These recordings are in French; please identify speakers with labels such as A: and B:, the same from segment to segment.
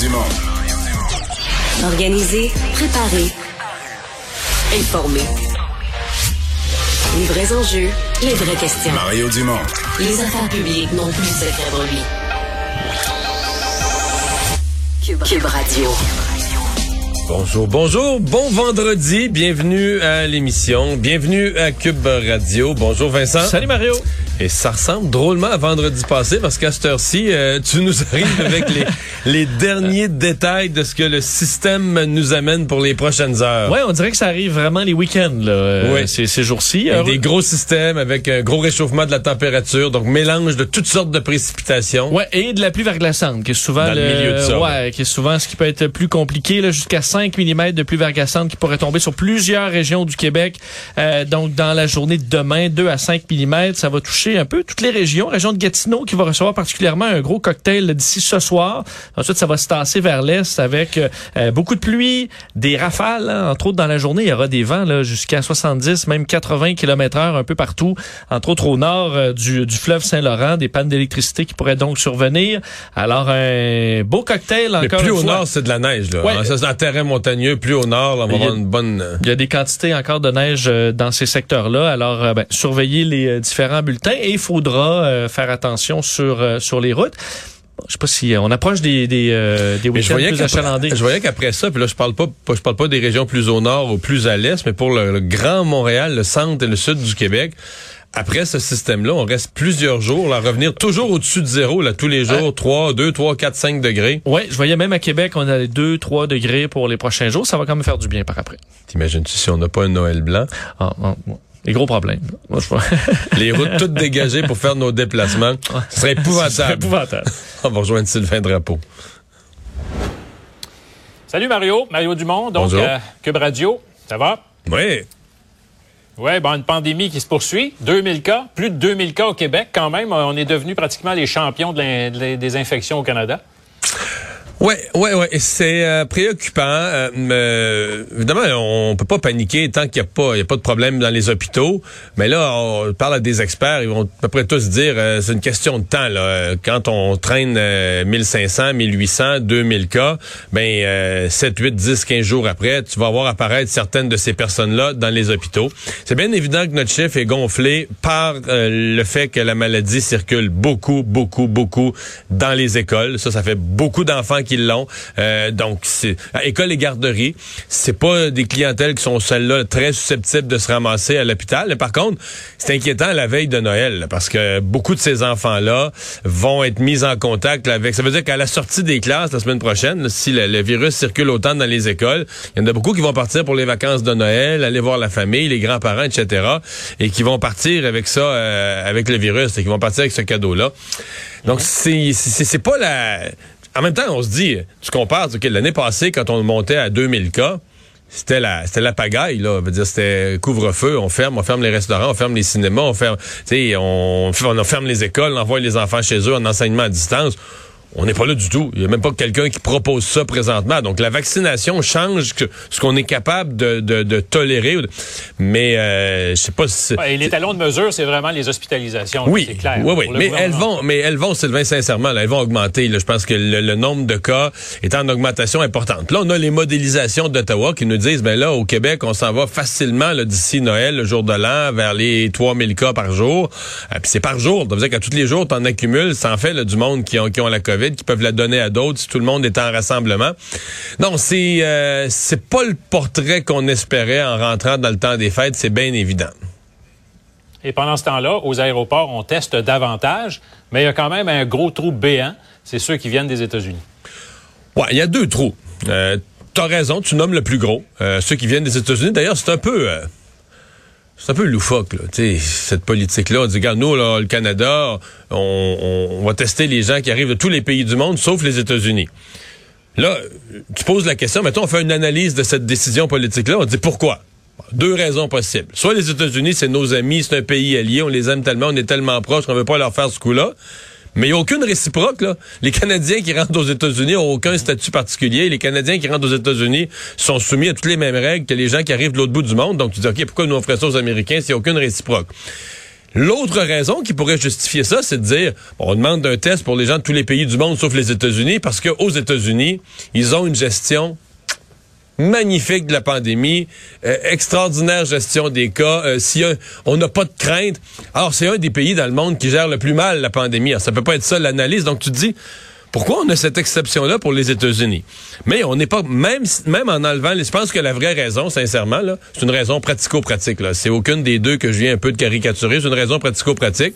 A: Dumont.
B: Organiser, préparer, informer. Les vrais enjeux, les vraies questions.
A: Mario Dumont.
B: Les affaires publiques n'ont plus de secret pour lui. Cube, Cube Radio.
C: Bonjour, bonjour, bon vendredi, bienvenue à l'émission, bienvenue à Cube Radio. Bonjour Vincent.
D: Salut Mario.
C: Et ça ressemble drôlement à vendredi passé parce qu'à cette heure-ci, euh, tu nous arrives avec les, les derniers détails de ce que le système nous amène pour les prochaines heures.
D: Ouais, on dirait que ça arrive vraiment les week-ends, là, euh,
C: Ouais.
D: ces, ces jours-ci.
C: Des gros systèmes avec un gros réchauffement de la température, donc mélange de toutes sortes de précipitations.
D: Ouais, et de la pluie verglaçante, qui est souvent
C: Dans le milieu de ça,
D: ouais, qui est souvent ce qui peut être plus compliqué, là, jusqu'à 5 mm de pluie verglaçante qui pourrait tomber sur plusieurs régions du Québec. Euh, donc, dans la journée de demain, 2 à 5 mm, ça va toucher un peu toutes les régions. Région de Gatineau qui va recevoir particulièrement un gros cocktail d'ici ce soir. Ensuite, ça va se tasser vers l'est avec euh, euh, beaucoup de pluie, des rafales. hein. Entre autres, dans la journée, il y aura des vents là, jusqu'à 70, même 80 km heure un peu partout. Entre autres, au nord euh, du, du fleuve Saint-Laurent, des pannes d'électricité qui pourraient donc survenir. Alors, un beau cocktail
C: Mais
D: encore
C: plus
D: une
C: au
D: fois.
C: nord, c'est de la neige. Là.
D: Ouais.
C: Ça, c'est un terrain montagneux. Plus au nord, là, on va avoir une bonne...
D: Il y a des quantités encore de neige euh, dans ces secteurs-là. Alors, ben, surveillez les différents bulletins et il faudra euh, faire attention sur euh, sur les routes. Je sais pas si euh, on approche des des, euh, des week-ends
C: voyais
D: plus
C: qu'après-
D: achalandés.
C: je voyais qu'après ça, puis là je parle pas, je parle pas des régions plus au nord ou plus à l'est, mais pour le, le grand Montréal, le centre et le sud du Québec. Après ce système-là, on reste plusieurs jours là, à revenir toujours au-dessus de zéro là, tous les jours, 3, 2, 3, 4, 5 degrés.
D: Ouais, je voyais même à Québec, on a les 2 3 degrés pour les prochains jours, ça va quand même faire du bien par après.
C: T'imagines-tu si on n'a pas un Noël blanc?
D: Ah, ah. Les gros problèmes. Moi, je vois.
C: Les routes toutes dégagées pour faire nos déplacements. Ce serait
D: C'est
C: épouvantable.
D: épouvantable.
C: On va rejoindre Sylvain Drapeau.
E: Salut Mario, Mario Dumont, donc euh, Cube Radio, ça va?
C: Oui.
E: Oui, bon, une pandémie qui se poursuit, 2000 cas, plus de 2000 cas au Québec quand même. On est devenus pratiquement les champions de de des infections au Canada.
C: Ouais, ouais, ouais. C'est euh, préoccupant. Euh, évidemment, on peut pas paniquer tant qu'il n'y a pas, il y a pas de problème dans les hôpitaux. Mais là, on parle à des experts, ils vont à peu près tous dire, euh, c'est une question de temps. Là. Quand on traîne euh, 1500, 1800, 2000 cas, ben euh, 7, 8, 10, 15 jours après, tu vas voir apparaître certaines de ces personnes-là dans les hôpitaux. C'est bien évident que notre chiffre est gonflé par euh, le fait que la maladie circule beaucoup, beaucoup, beaucoup dans les écoles. Ça, ça fait beaucoup d'enfants qui l'ont. Euh, donc, c'est à école et garderie, c'est pas des clientèles qui sont celles-là très susceptibles de se ramasser à l'hôpital. Mais par contre, c'est inquiétant à la veille de Noël là, parce que beaucoup de ces enfants-là vont être mis en contact avec. Ça veut dire qu'à la sortie des classes la semaine prochaine, là, si le, le virus circule autant dans les écoles, il y en a beaucoup qui vont partir pour les vacances de Noël, aller voir la famille, les grands-parents, etc. Et qui vont partir avec ça, euh, avec le virus, et qui vont partir avec ce cadeau-là. Donc, c'est c'est pas la. En même temps, on se dit, tu compares, ok, l'année passée, quand on montait à 2000 cas, c'était la c'était la pagaille là, veut dire c'était couvre-feu, on ferme, on ferme les restaurants, on ferme les cinémas, on ferme, tu sais, on, on ferme les écoles, on envoie les enfants chez eux en enseignement à distance. On n'est pas là du tout. Il n'y a même pas quelqu'un qui propose ça présentement. Donc la vaccination change ce qu'on est capable de, de, de tolérer. Mais euh, je sais pas si
E: Ouais, et les talons de mesure, c'est vraiment les hospitalisations.
C: oui,
E: c'est clair.
C: oui, oui. Mais elles vont, mais elles vont, Sylvain, sincèrement, là, elles vont augmenter. là. Je pense que le, le nombre de cas est en augmentation importante. Là, on a les modélisations d'Ottawa qui nous disent, ben là, au Québec, on s'en va facilement d'ici Noël, le jour de l'an, vers les 3000 cas par jour. Euh, Puis c'est par jour. Ça veut dire qu'à tous les jours, tu en accumules. Ça en fait là, du monde qui ont, qui ont la COVID, qui peuvent la donner à d'autres si tout le monde est en rassemblement. Non, c'est euh, c'est pas le portrait qu'on espérait en rentrant dans le temps des fêtes, c'est bien évident.
E: Et pendant ce temps-là, aux aéroports, on teste davantage, mais il y a quand même un gros trou béant. C'est ceux qui viennent des États-Unis.
C: Ouais, il y a deux trous. Euh, T'as raison, tu nommes le plus gros. Euh, ceux qui viennent des États-Unis, d'ailleurs, c'est un peu... euh, c'est un peu loufoque, là, cette politique-là. On dit, regarde, nous, là, le Canada, on, on- va tester les gens qui arrivent de tous les pays du monde, sauf les États-Unis. Là, tu poses la question, mettons, on fait une analyse de cette décision politique-là, on dit pourquoi? Deux raisons possibles. Soit les États-Unis, c'est nos amis, c'est un pays allié, on les aime tellement, on est tellement proches qu'on veut pas leur faire ce coup-là. Mais il n'y a aucune réciproque. Là. Les Canadiens qui rentrent aux États-Unis n'ont aucun statut particulier. Les Canadiens qui rentrent aux États-Unis sont soumis à toutes les mêmes règles que les gens qui arrivent de l'autre bout du monde. Donc tu dis, OK, pourquoi nous on ferait ça aux Américains s'il n'y a aucune réciproque? L'autre raison qui pourrait justifier ça, c'est de dire, on demande un test pour les gens de tous les pays du monde sauf les États-Unis, parce qu'aux États-Unis, ils ont une gestion magnifique de la pandémie, euh, extraordinaire gestion des cas. Euh, si on n'a pas de crainte, alors c'est un des pays dans le monde qui gère le plus mal la pandémie. Alors, ça peut pas être ça l'analyse. Donc tu te dis, pourquoi on a cette exception-là pour les États-Unis? Mais on n'est pas, même, même en enlevant, je pense que la vraie raison, sincèrement, c'est une raison pratico-pratique. Là. C'est aucune des deux que je viens un peu de caricaturer. C'est une raison pratico-pratique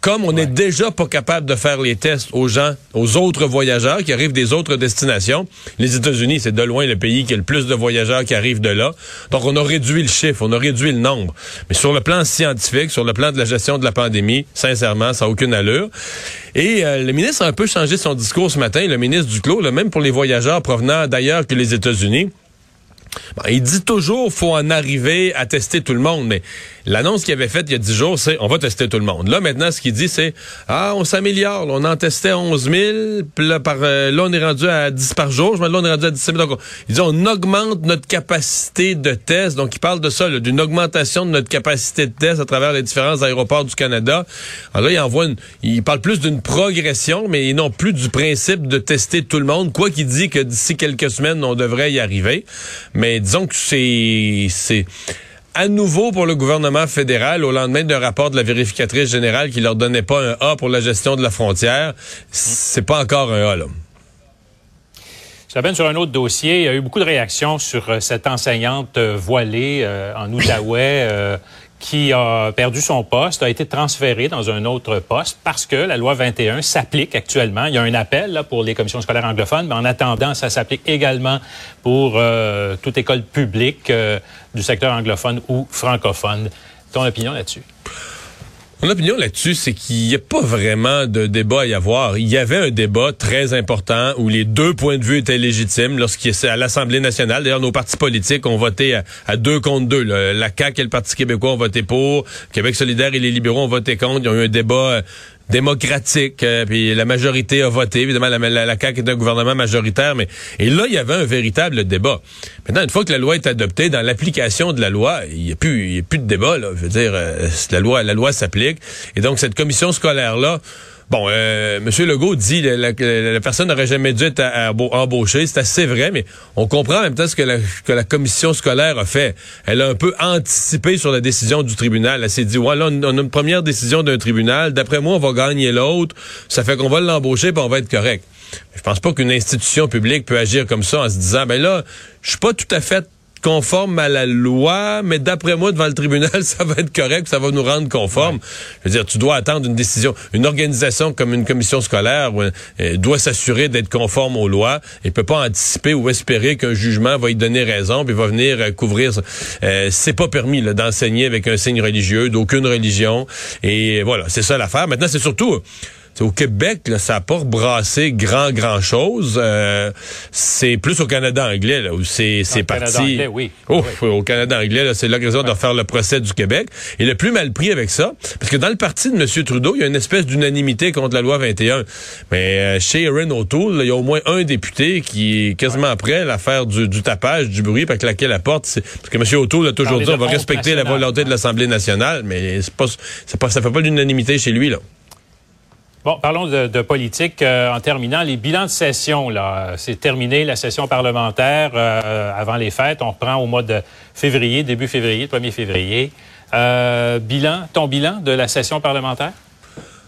C: comme on n'est déjà pas capable de faire les tests aux gens, aux autres voyageurs qui arrivent des autres destinations, les États-Unis, c'est de loin le pays qui a le plus de voyageurs qui arrivent de là. Donc, on a réduit le chiffre, on a réduit le nombre. Mais sur le plan scientifique, sur le plan de la gestion de la pandémie, sincèrement, ça n'a aucune allure. Et euh, le ministre a un peu changé son discours ce matin, le ministre Duclos, là, même pour les voyageurs provenant d'ailleurs que les États-Unis. Il dit toujours faut en arriver à tester tout le monde, mais L'annonce qu'il avait faite il y a 10 jours, c'est on va tester tout le monde. Là, maintenant, ce qu'il dit, c'est Ah, on s'améliore. On en testait 11 000. Puis là, par, euh, là, on est rendu à 10 par jour. Je là, on est rendu à 17 000. Donc, il dit on augmente notre capacité de test. Donc, il parle de ça, d'une augmentation de notre capacité de test à travers les différents aéroports du Canada. Alors là, il envoie une, il parle plus d'une progression, mais non plus du principe de tester tout le monde. Quoi qu'il dit que d'ici quelques semaines, on devrait y arriver. Disons que c'est, c'est, à nouveau pour le gouvernement fédéral au lendemain d'un rapport de la vérificatrice générale qui leur donnait pas un A pour la gestion de la frontière. C'est pas encore un A, là.
E: Je sur un autre dossier. Il y a eu beaucoup de réactions sur euh, cette enseignante euh, voilée euh, en Outaouais qui a perdu son poste, a été transféré dans un autre poste parce que la loi 21 s'applique actuellement. Il y a un appel là, pour les commissions scolaires anglophones, mais en attendant, ça s'applique également pour euh, toute école publique euh, du secteur anglophone ou francophone. Ton opinion là-dessus?
C: Mon opinion là-dessus, c'est qu'il n'y a pas vraiment de débat à y avoir. Il y avait un débat très important où les deux points de vue étaient légitimes lorsqu'il à l'Assemblée nationale. D'ailleurs, nos partis politiques ont voté à, deux contre deux. La CAQ et le Parti québécois ont voté pour. Québec solidaire et les libéraux ont voté contre. Il y a eu un débat euh, démocratique, euh, puis la majorité a voté. Évidemment, la, la, CAQ est un gouvernement majoritaire, mais et là, il y avait un véritable débat. Maintenant, une fois que la loi est adoptée, dans l'application de la loi, il n'y a plus, y a plus de débat. Là. Je veux dire, euh, la loi, la loi s'applique, et donc cette commission scolaire là Bon, euh, M. Legault dit que la, personne n'aurait jamais dû être embauchée. C'est assez vrai, mais on comprend en même temps ce que la, commission scolaire a fait. Elle a un peu anticipé sur la décision du tribunal. Elle s'est dit, ouais, là, on, a une première décision d'un tribunal. D'après moi, on va gagner l'autre. Ça fait qu'on va l'embaucher puis on va être correct. Je pense pas qu'une institution publique peut agir comme ça en se disant, ben là, je suis pas tout à fait conforme à la loi, mais d'après moi, devant le tribunal, ça va être correct, ça va nous rendre conforme. Je veux dire, tu dois attendre une décision. Une organisation comme une commission scolaire euh, doit s'assurer d'être conforme aux lois et peut pas anticiper ou espérer qu'un jugement va y donner raison puis va venir euh, couvrir. Euh, c'est pas permis d'enseigner avec un signe religieux d'aucune religion et voilà, c'est ça l'affaire. Maintenant, c'est surtout au Québec, là, ça n'a pas rebrassé grand, grand chose. Euh, c'est plus au Canada anglais, là, où c'est, c'est parti. Canada
E: anglais, oui.
C: Au Canada anglais, c'est l'occasion de faire le procès du Québec. Et le plus mal pris avec ça, parce que dans le parti de M. Trudeau, il y a une espèce d'unanimité contre la loi 21. Mais euh, chez Erin O'Toole, il y a au moins un député qui est quasiment après l'affaire du, du, tapage, du bruit, par claquer la porte. Parce que M. O'Toole a toujours dit on va respecter la volonté de l'Assemblée nationale, mais c'est pas, c'est pas, ça fait pas l'unanimité chez lui, là.
E: Bon, parlons de, politique. Euh, en terminant, les bilans de session, là, c'est terminé la session parlementaire euh, avant les fêtes. On reprend au mois de février, début février, 1er février. Euh, bilan, ton bilan de la session parlementaire?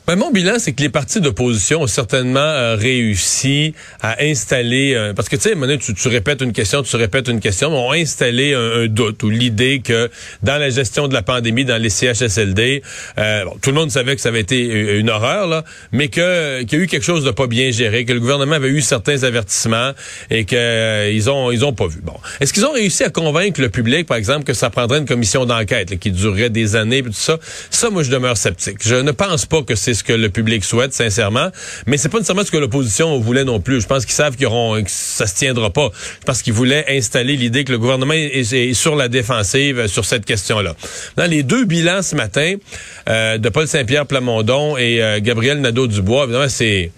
C: Ben, mon bilan, c'est que les partis d'opposition ont certainement euh, réussi à installer, euh, parce que tu sais, tu, tu répètes une question, tu répètes une question, mais ont installé un, doute ou l'idée que dans la gestion de la pandémie, dans les CHSLD, euh, tout le monde savait que ça avait été une horreur, là, mais qu'il y a eu quelque chose de pas bien géré, que le gouvernement avait eu certains avertissements et que ils ont ils ont pas vu. Bon, est-ce qu'ils ont réussi à convaincre le public, par exemple, que ça prendrait une commission d'enquête qui durerait des années, et tout ça? Ça, moi, je demeure sceptique. Je ne pense pas que c'est ce que le public souhaite, sincèrement. Mais c'est pas nécessairement ce que l'opposition voulait non plus. Je pense qu'ils savent auront, que ça se tiendra pas. Parce qu'ils voulaient installer l'idée que le gouvernement est, sur la défensive sur cette question-là. Dans les deux bilans ce matin euh, de Paul Saint-Pierre Plamondon et euh, Gabriel Nadeau-Dubois, évidemment, c'est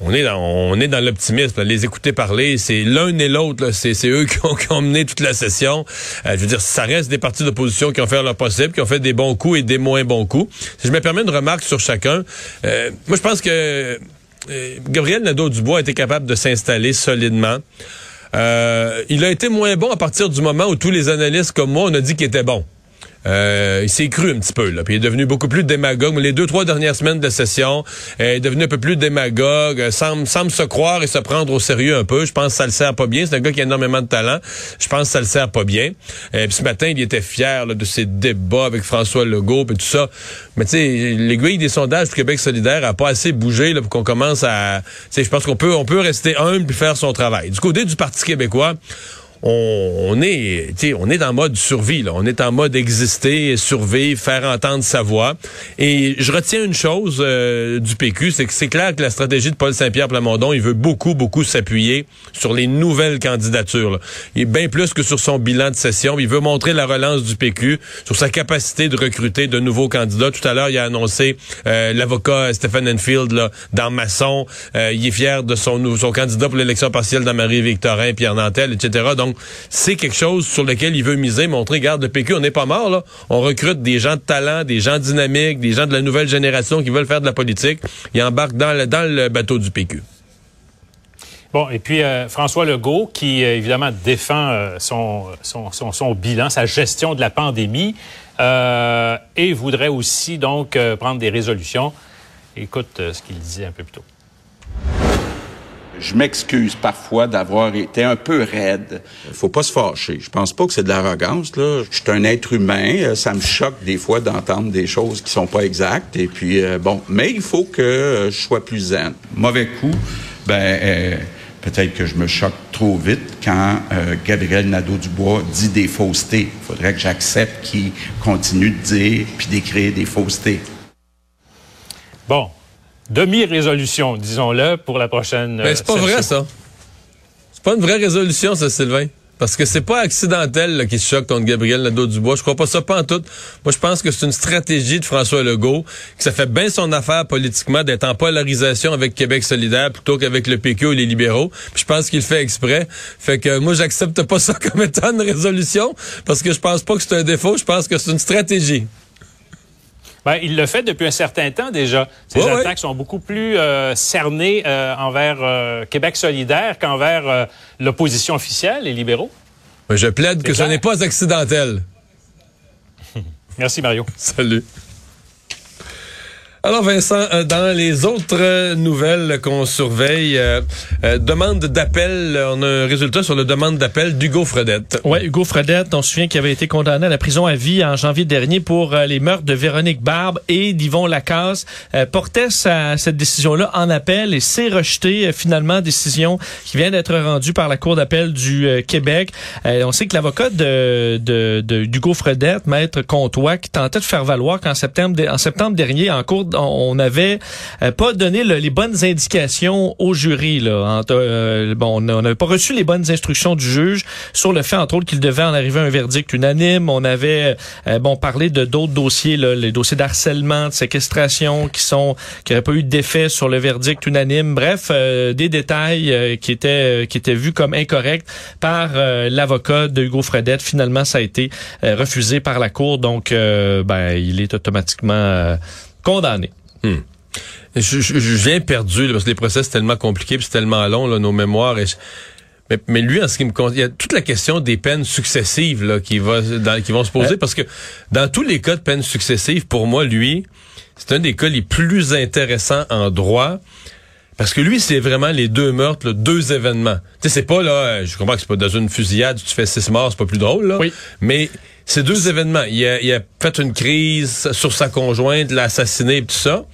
C: on est dans, on est dans l'optimisme. Les écouter parler, c'est l'un et l'autre. C'est, eux qui ont, qui ont, mené toute la session. Euh, je veux dire, ça reste des partis d'opposition qui ont fait leur possible, qui ont fait des bons coups et des moins bons coups. Si je me permets une remarque sur chacun, euh, moi je pense que euh, Gabriel Nadeau-Dubois a été capable de s'installer solidement. Euh, il a été moins bon à partir du moment où tous les analystes comme moi, on a dit qu'il était bon. Euh, il s'est cru un petit peu, là. Puis il est devenu beaucoup plus démagogue. Les deux, trois dernières semaines de session, euh, il est devenu un peu plus démagogue, euh, semble, semble se croire et se prendre au sérieux un peu. Je pense que ça le sert pas bien. C'est un gars qui a énormément de talent. Je pense que ça le sert pas bien. Et puis ce matin, il était fier de ses débats avec François Legault et tout ça. Mais tu sais, l'aiguille des sondages du Québec solidaire a pas assez bougé là, pour qu'on commence à... Je pense qu'on peut, on peut rester humble et faire son travail. Du côté du Parti québécois, on, est, on est en mode survie. Là. On est en mode exister, survivre, faire entendre sa voix. Et je retiens une chose euh, du PQ, c'est que c'est clair que la stratégie de Paul Saint-Pierre Plamondon, il veut beaucoup, beaucoup s'appuyer sur les nouvelles candidatures. Là. Bien plus que sur son bilan de session. Il veut montrer la relance du PQ, sur sa capacité de recruter de nouveaux candidats. Tout à l'heure, il a annoncé euh, l'avocat Stephen Enfield là, dans Masson. Euh, il est fier de son, son candidat pour l'élection partielle dans Marie-Victorin, Pierre Nantel, etc. Donc, c'est quelque chose sur lequel il veut miser, montrer, regarde, le PQ, on n'est pas mort, là. On recrute des gens de talent, des gens dynamiques, des gens de la nouvelle génération qui veulent faire de la politique. Ils embarquent dans le, bateau du PQ.
E: Bon, et puis euh, François Legault, qui euh, évidemment défend euh, son, bilan, sa gestion de la pandémie, et voudrait aussi donc prendre des résolutions. Écoute ce qu'il disait un peu plus tôt.
A: Je m'excuse parfois d'avoir été un peu raide. Faut pas se fâcher. Je pense pas que c'est de l'arrogance là. Je suis un être humain. Euh, ça me choque des fois d'entendre des choses qui sont pas exactes. Et puis euh, bon, mais il faut que euh, je sois plus zen. Mauvais coup, ben peut-être que je me choque trop vite quand Gabriel Nadeau-Dubois dit des faussetés. Il faudrait que j'accepte qu'il continue de dire puis d'écrire des faussetés.
E: Bon, demi-résolution, disons-le, pour la prochaine.
C: Mais c'est pas vrai, ça. C'est pas une vraie résolution, ça, Sylvain. Parce que c'est pas accidentel là, qui se choque contre Gabriel Nadeau-Dubois. Je crois pas ça pas en tout. Moi, je pense que c'est une stratégie de François Legault, que ça fait bien son affaire politiquement d'être en polarisation avec Québec solidaire plutôt qu'avec le PQ et les libéraux. Puis je pense qu'il fait exprès. Fait que moi, j'accepte pas ça comme étant une résolution parce que je pense pas que c'est un défaut. Je pense que c'est une stratégie.
E: Ben, il le fait depuis un certain temps déjà. Ses attaques sont beaucoup plus euh, cernées euh, envers euh, Québec solidaire qu'envers l'opposition officielle, les libéraux.
C: Je plaide que ce n'est pas accidentel.
E: Merci, Mario.
C: Salut. Alors Vincent, euh, dans les autres euh, nouvelles qu'on surveille, euh, demande d'appel, on a un résultat sur la demande d'appel d'Hugo Fredette.
D: Oui, Hugo Fredette, on se souvient qu'il avait été condamné à la prison à vie en janvier dernier pour les meurtres de Véronique Barbe et d'Yvon Lacasse, portait sa, cette décision-là en appel et s'est rejeté finalement, décision qui vient d'être rendue par la Cour d'appel du Québec. on sait que l'avocat de, de, de, d'Hugo Fredette, maître Comtois, qui tentait de faire valoir qu'en septembre, en septembre dernier, en cours on n'avait euh, pas donné les bonnes indications au jury. Là. Euh, bon, on n'avait pas reçu les bonnes instructions du juge sur le fait, entre autres, qu'il devait en arriver à un verdict unanime. On avait euh, bon parlé de d'autres dossiers, là, les dossiers d'harcèlement, de séquestration, qui sont qui n'avaient pas eu d'effet sur le verdict unanime. Bref, des détails qui étaient qui étaient vus comme incorrects par l'avocat de Hugo Fredette. Finalement, ça a été refusé par la cour, donc ben il est automatiquement condamné.
C: Hmm. Je, viens perdu parce que les procès c'est tellement compliqué, c'est tellement long là, nos mémoires. mais, lui, en ce qui me compte, il y a toute la question des peines successives là, qui, va, qui vont se poser euh. parce que dans tous les cas de peines successives, pour moi, lui, c'est un des cas les plus intéressants en droit. Parce que lui, c'est vraiment les deux meurtres, deux événements. Tu sais, c'est pas là, je comprends que c'est pas dans une fusillade, tu fais six morts, c'est pas plus drôle, là.
D: Oui.
C: Mais c'est deux événements. Il a, il a fait une crise sur sa conjointe, l'a assassiné et tout ça.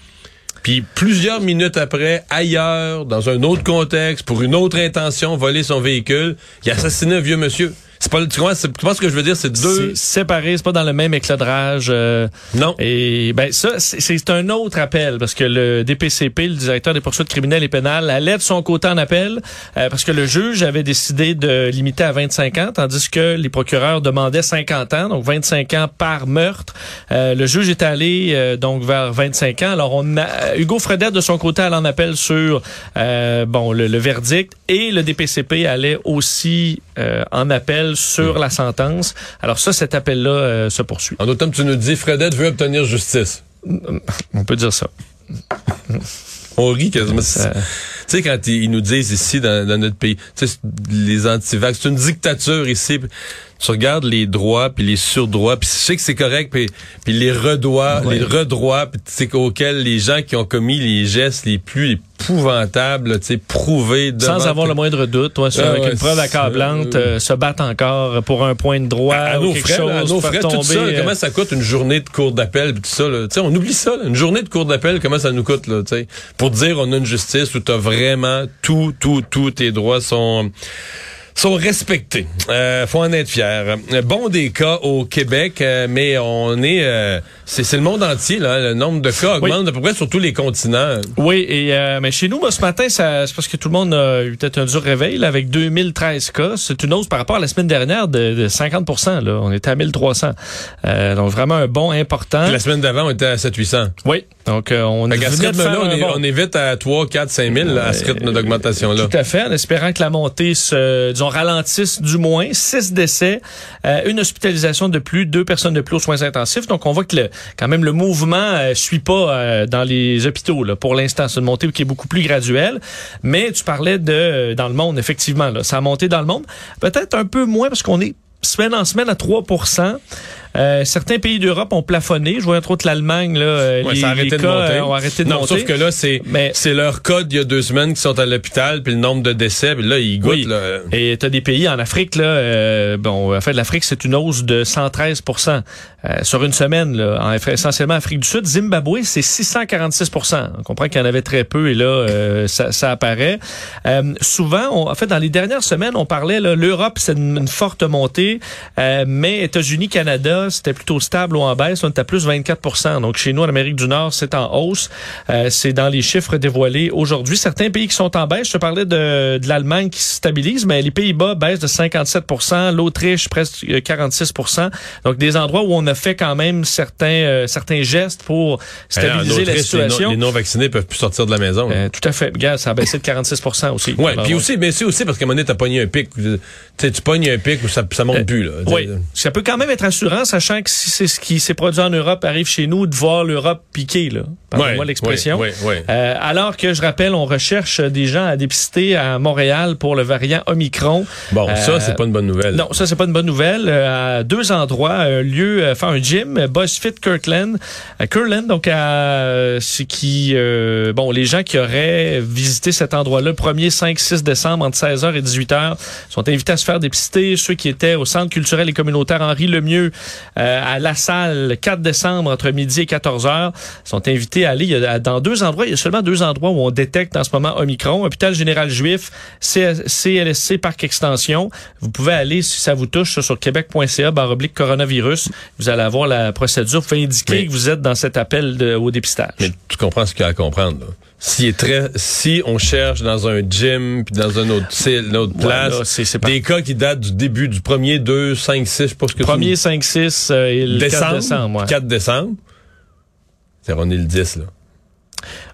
C: Puis plusieurs minutes après, ailleurs, dans un autre contexte, pour une autre intention, voler son véhicule, il a assassiné un vieux monsieur. C'est pas, tu comprends, tu ce que je veux dire? C'est deux.
D: C'est séparé, c'est pas dans le même éclairage. euh,
C: Non.
D: Et ben ça, c'est un autre appel parce que le DPCP, le directeur des poursuites criminelles et pénales, allait de son côté en appel euh, parce que le juge avait décidé de limiter à 25 ans, tandis que les procureurs demandaient 50 ans, donc 25 ans par meurtre. Euh, le juge est allé euh, donc vers 25 ans. Alors on a Hugo Fredette de son côté allait en appel sur bon le, le verdict et le DPCP allait aussi en appel sur la sentence. Alors ça, cet appel-là euh, se poursuit.
C: En automne, tu nous dis, Fredette veut obtenir justice.
D: On peut dire ça.
C: On rit quasiment.
D: Ça-
C: Tu sais, quand ils nous disent ici dans, dans notre pays, tu sais, les antivax, c'est une dictature ici. Tu regardes les droits puis les surdroits, puis je sais que c'est correct, puis, puis les redroits,
D: Ouais.
C: les redroits, puis tu sais auxquels les gens qui ont commis les gestes les plus épouvantables, tu sais, prouvés devant
D: Sans avoir le moindre doute, toi, sur,
C: Ah
D: avec
C: ouais,
D: une preuve accablante, euh, se battent encore pour un point de droit
C: à, à
D: ou
C: nos
D: quelque
C: frais,
D: chose,
C: à nos frais, tout
D: tomber,
C: ça, là,
D: euh,
C: comment ça coûte une journée de cours d'appel, tout ça, là. Tu sais, on oublie ça, là, une journée de cours d'appel, comment ça nous coûte, là, tu sais, pour dire on a une justice où t'as vraiment tout, tout, tous tes droits sont sont respectés. Euh, faut en être fier. Bon des cas au Québec, euh, mais on est, euh, c'est le monde entier là. Le nombre de cas
D: Oui.
C: augmente à peu près sur tous les continents.
D: Oui, et euh, mais chez nous, moi, ce matin, ça, c'est parce que tout le monde a eu peut-être un dur réveil là, avec 2013 cas. C'est une hausse par rapport à la semaine dernière de, de 50 là. On était à 1300. Euh, donc vraiment un bon important.
C: Puis la semaine d'avant, on était à 700-800.
D: Oui, donc on
C: rythme-là,
D: faire
C: on, est,
D: bon.
C: on est vite à 3, 4, 5 000 là, à ce rythme d'augmentation-là.
D: Tout à fait, en espérant que la montée se, disons, ralentisse du moins. Six décès, euh, une hospitalisation de plus, deux personnes de plus aux soins intensifs. Donc, on voit que le, quand même le mouvement euh, suit pas euh, dans les hôpitaux. Là. Pour l'instant, c'est une montée qui est beaucoup plus graduelle. Mais tu parlais de euh, dans le monde, effectivement, là, ça a monté dans le monde. Peut-être un peu moins parce qu'on est semaine en semaine à 3 euh, certains pays d'Europe ont plafonné. Je vois entre autres l'Allemagne, là, euh,
C: Ouais,
D: les,
C: ça a arrêté
D: les
C: de monter.
D: euh, ont arrêté de
C: non,
D: monter.
C: sauf que là, c'est
D: Mais-
C: c'est leur code il y a deux semaines qui sont à l'hôpital, puis le nombre de décès, puis là, ils goûtent.
D: Oui.
C: Là.
D: Et tu as des pays en Afrique, là, euh, bon, en fait, l'Afrique, c'est une hausse de 113% euh, sur une semaine, là, en, essentiellement Afrique du Sud. Zimbabwe, c'est 646% On comprend qu'il y en avait très peu et là, euh, ça, ça apparaît. Euh, souvent, on, en fait, dans les dernières semaines, on parlait, là, l'Europe, c'est une, une forte montée, euh, mais États-Unis, Canada, c'était plutôt stable ou en baisse. On est à plus 24 Donc, chez nous, en Amérique du Nord, c'est en hausse. Euh, c'est dans les chiffres dévoilés aujourd'hui. Certains pays qui sont en baisse, je te parlais de, de l'Allemagne qui se stabilise, mais les Pays-Bas baissent de 57% l'Autriche presque euh, 46% Donc, des endroits où on a fait quand même certains, euh, certains gestes pour stabiliser
C: Alors, en
D: la situation.
C: Les non- non-vaccinés peuvent plus sortir de la maison.
D: Euh, tout à fait. Regarde, ça a baissé de 46% aussi. Alors,
C: puis aussi, mais c'est aussi parce qu'à un moment donné, t'as pogné un pic. Tu sais, tu pognes un pic où ça, ça monte plus, là.
D: Oui, ça peut quand même être rassurant, sachant que si c'est ce qui s'est produit en Europe arrive chez nous, de voir l'Europe piquer, là. Pardonnez-moi
C: Ouais,
D: l'expression.
C: ouais, ouais, ouais.
D: Euh, alors que, je rappelle, on recherche des gens à dépister à Montréal pour le variant Omicron.
C: Bon,
D: Euh,
C: ça, c'est pas une bonne nouvelle.
D: Non, ça c'est pas une bonne nouvelle. Euh, à deux endroits, un lieu, euh, enfin un gym, euh, BuzzFit Kirkland, à Kirkland, donc à ce qui, euh, bon, les gens qui auraient visité cet endroit-là, le 1er, 5, 6 décembre entre 16h et 18h, sont invités à se faire dépister. Ceux qui étaient au Centre culturel et communautaire Henri Lemieux, euh, à la salle, le 4 décembre entre midi et 14h, sont invités à aller. Il y a, dans deux endroits, il y a seulement deux endroits où on détecte en ce moment Omicron. Hôpital Général Juif, C- CLSC Parc Extension. Vous pouvez aller, si ça vous touche, sur québec.ca, barre oblique coronavirus. Vous allez avoir la procédure. Vous pouvez indiquer
C: Mais-
D: que vous êtes dans cet appel de- au dépistage.
C: Mais tu comprends ce qu'il y a à comprendre. là. Si, est très, si on cherche dans un gym puis dans une autre, une autre place, des cas qui datent du début du 1er, 2, 5, 6, je ce que
D: Premier,
C: tu
D: 5, 6 euh, et le
C: décembre,
D: 4 décembre. ouais.
C: 4 décembre. C'est on est le 10, là.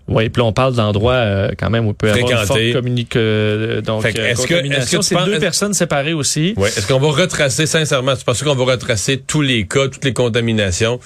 D: Oui, puis là, on parle d'endroits euh, quand même où il peut y avoir une forte communique, euh, donc
C: Fait que
D: euh,
C: est-ce que- est-ce que
D: C'est
C: penses-
D: deux personnes séparées aussi.
C: Ouais. Est-ce qu'on va retracer, sincèrement, tu penses qu'on va retracer tous les cas, toutes les contaminations?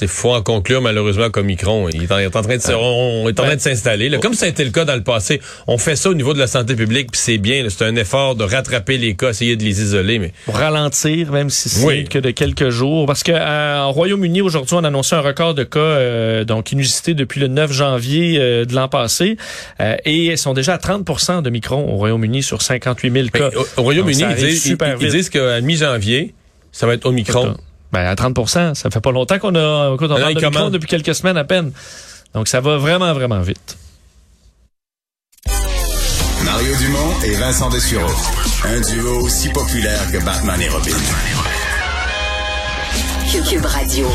C: Il faut en conclure, malheureusement, qu'Omicron, il est en, il est en train de, se- on, on est en train de s'installer. là. Comme ça a été le cas dans le passé, on fait ça au niveau de la santé publique, puis c'est bien. C'est un effort de rattraper les cas, essayer de les isoler, mais
D: pour ralentir, même si c'est
C: Oui.
D: que de quelques jours. Parce que euh, en Royaume-Uni, aujourd'hui, on a annoncé un record de cas euh, donc inusité depuis le 9 janvier euh, de l'an passé. Euh, et ils sont déjà à 30% de micron au Royaume-Uni sur 58 000
C: Mais
D: cas.
C: au, au Royaume-Uni, ils, ils- ils disent qu'à mi-janvier, ça va être Omicron.
D: Ben, à 30% ça fait pas longtemps qu'on a, écoute, on
C: Alors,
D: parle
C: il
D: de micron
C: commence.
D: depuis quelques semaines à peine. Donc, ça va vraiment, vraiment vite.
F: Mario Dumont et Vincent Dessureau. Un duo aussi populaire que Batman et Robin.
B: Cube Radio.